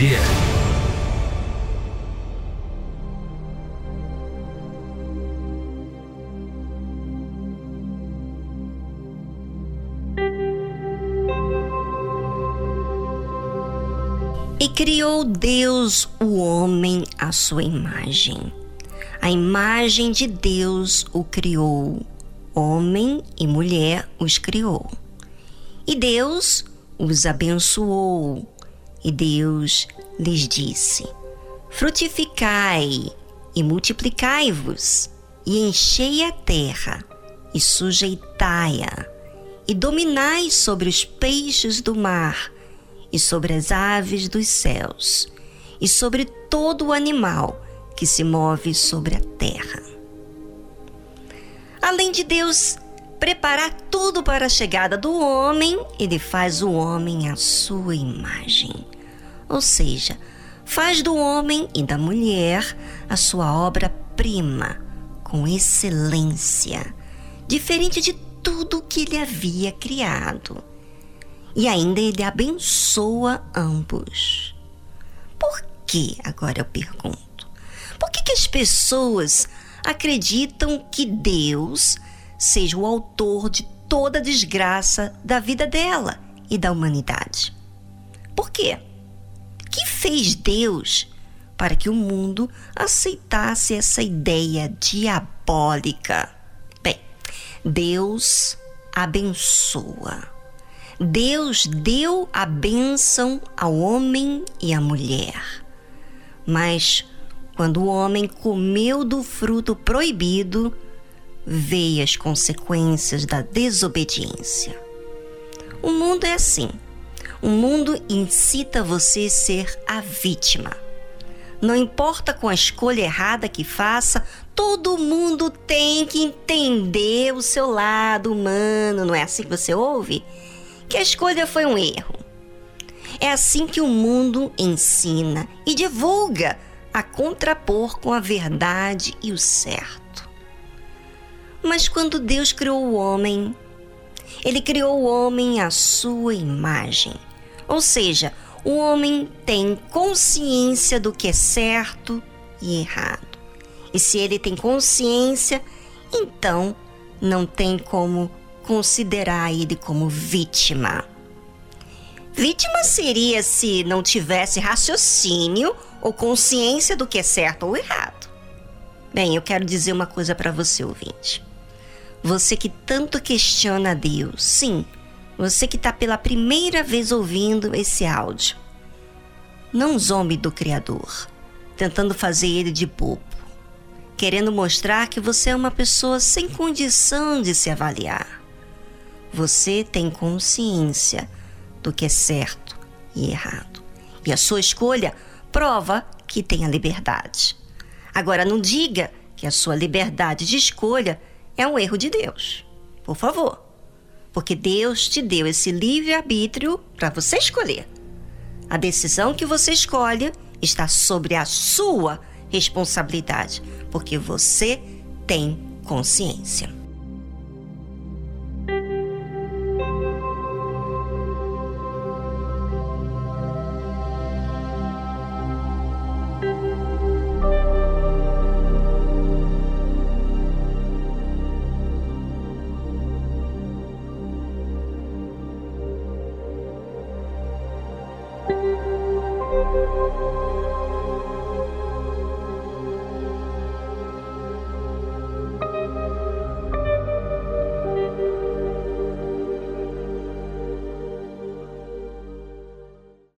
E criou Deus o homem à sua imagem. A imagem de Deus o criou, homem e mulher os criou. E Deus os abençoou, e Deus lhes disse: Frutificai e multiplicai-vos, e enchei a terra, e sujeitai-a, e dominai sobre os peixes do mar, e sobre as aves dos céus, e sobre todo o animal que se move sobre a terra. Além de Deus preparar tudo para a chegada do homem, ele faz o homem à sua imagem. Ou seja, faz do homem e da mulher a sua obra-prima, com excelência, diferente de tudo que ele havia criado. E ainda ele abençoa ambos. Por que, agora eu pergunto? Por que, que as pessoas acreditam que Deus seja o autor de toda a desgraça da vida dela e da humanidade? Por quê? Fez Deus para que o mundo aceitasse essa ideia diabólica? Bem, Deus abençoa. Deus deu a bênção ao homem e à mulher. Mas quando o homem comeu do fruto proibido, veio as consequências da desobediência. O mundo é assim. O mundo incita você a ser a vítima. Não importa com a escolha errada que faça, todo mundo tem que entender o seu lado humano. Não é assim que você ouve? Que a escolha foi um erro. É assim que o mundo ensina e divulga a contrapor com a verdade e o certo. Mas quando Deus criou o homem, ele criou o homem à sua imagem. Ou seja, o homem tem consciência do que é certo e errado. E se ele tem consciência, então não tem como considerar ele como vítima. Vítima seria se não tivesse raciocínio ou consciência do que é certo ou errado. Bem, eu quero dizer uma coisa para você, ouvinte. Você que tanto questiona Deus, sim, você que está pela primeira vez ouvindo esse áudio, não zombe do Criador, tentando fazer ele de bobo, querendo mostrar que você é uma pessoa sem condição de se avaliar. Você tem consciência do que é certo e errado. E a sua escolha prova que tem a liberdade. Agora, não diga que a sua liberdade de escolha é um erro de Deus. Por favor. Porque Deus te deu esse livre-arbítrio para você escolher. A decisão que você escolhe está sobre a sua responsabilidade, porque você tem consciência.